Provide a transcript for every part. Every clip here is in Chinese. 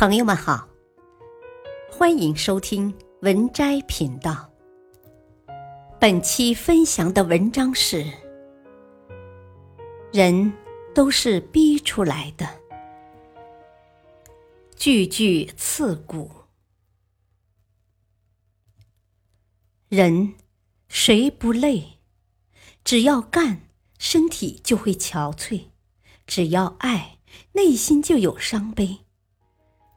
朋友们好，欢迎收听文摘频道。本期分享的文章是：人都是逼出来的，句句刺骨。人谁不累？只要干，身体就会憔悴；只要爱，内心就有伤悲。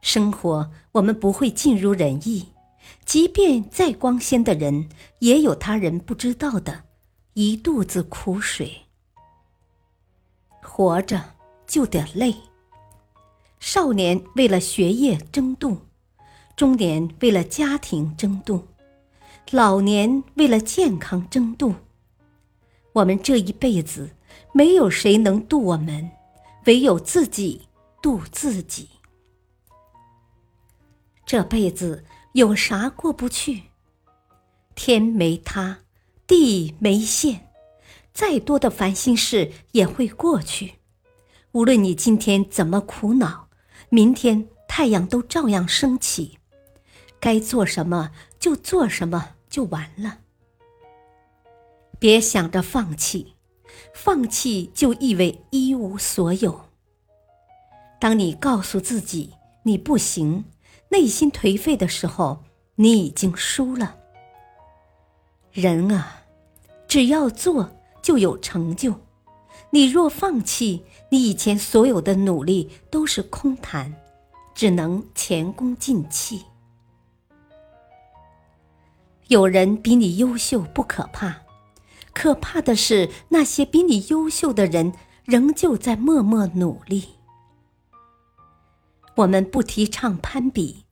生活，我们不会尽如人意，即便再光鲜的人，也有他人不知道的一肚子苦水。活着就得累。少年为了学业争渡，中年为了家庭争渡，老年为了健康争渡。我们这一辈子，没有谁能渡我们，唯有自己渡自己。这辈子有啥过不去？天没塌，地没陷，再多的烦心事也会过去。无论你今天怎么苦恼，明天太阳都照样升起。该做什么就做什么，就完了。别想着放弃，放弃就意味一无所有。当你告诉自己你不行。内心颓废的时候，你已经输了。人啊，只要做就有成就。你若放弃，你以前所有的努力都是空谈，只能前功尽弃。有人比你优秀不可怕，可怕的是那些比你优秀的人仍旧在默默努力。我们不提倡攀比，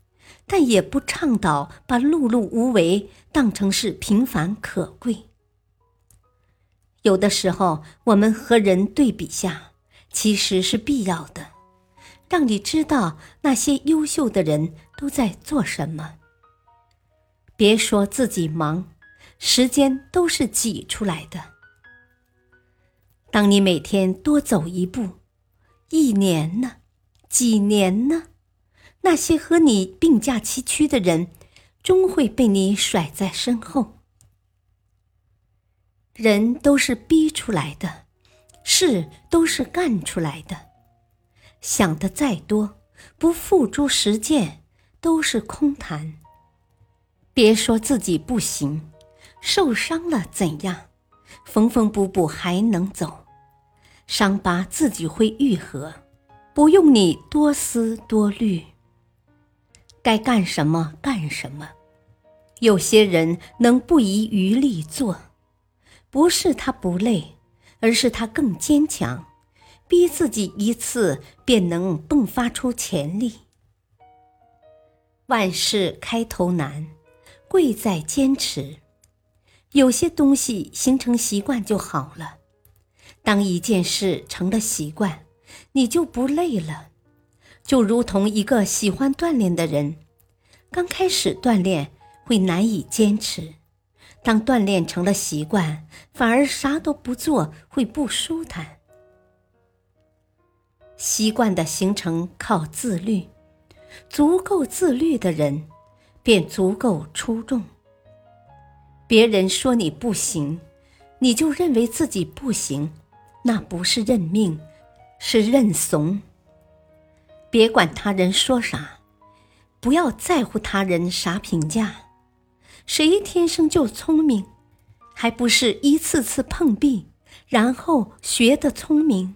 但也不倡导把碌碌无为当成是平凡可贵。有的时候，我们和人对比下，其实是必要的，让你知道那些优秀的人都在做什么。别说自己忙，时间都是挤出来的。当你每天多走一步，一年呢？几年呢？那些和你并驾齐驱的人，终会被你甩在身后。人都是逼出来的，事都是干出来的。想的再多，不付诸实践，都是空谈。别说自己不行，受伤了怎样？缝缝补补还能走，伤疤自己会愈合。不用你多思多虑，该干什么干什么。有些人能不遗余力做，不是他不累，而是他更坚强，逼自己一次便能迸发出潜力。万事开头难，贵在坚持。有些东西形成习惯就好了。当一件事成了习惯。你就不累了，就如同一个喜欢锻炼的人，刚开始锻炼会难以坚持，当锻炼成了习惯，反而啥都不做会不舒坦。习惯的形成靠自律，足够自律的人，便足够出众。别人说你不行，你就认为自己不行，那不是认命。是认怂。别管他人说啥，不要在乎他人啥评价。谁天生就聪明，还不是一次次碰壁，然后学得聪明？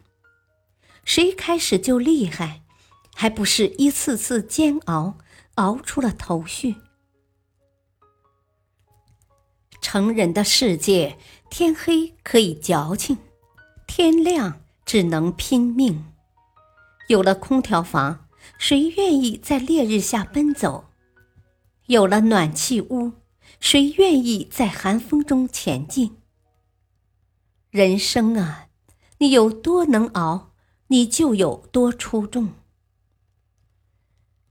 谁开始就厉害，还不是一次次煎熬，熬出了头绪？成人的世界，天黑可以矫情，天亮。只能拼命。有了空调房，谁愿意在烈日下奔走？有了暖气屋，谁愿意在寒风中前进？人生啊，你有多能熬，你就有多出众。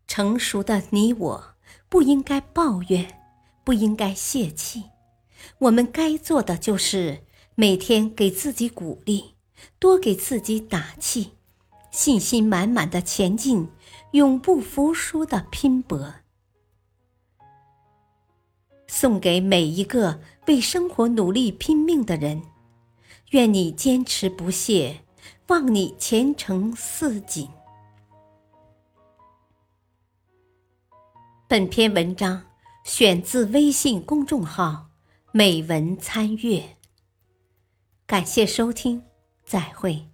成熟的你我，不应该抱怨，不应该泄气。我们该做的就是每天给自己鼓励。多给自己打气，信心满满的前进，永不服输的拼搏。送给每一个为生活努力拼命的人，愿你坚持不懈，望你前程似锦。本篇文章选自微信公众号“美文参阅”。感谢收听，再会。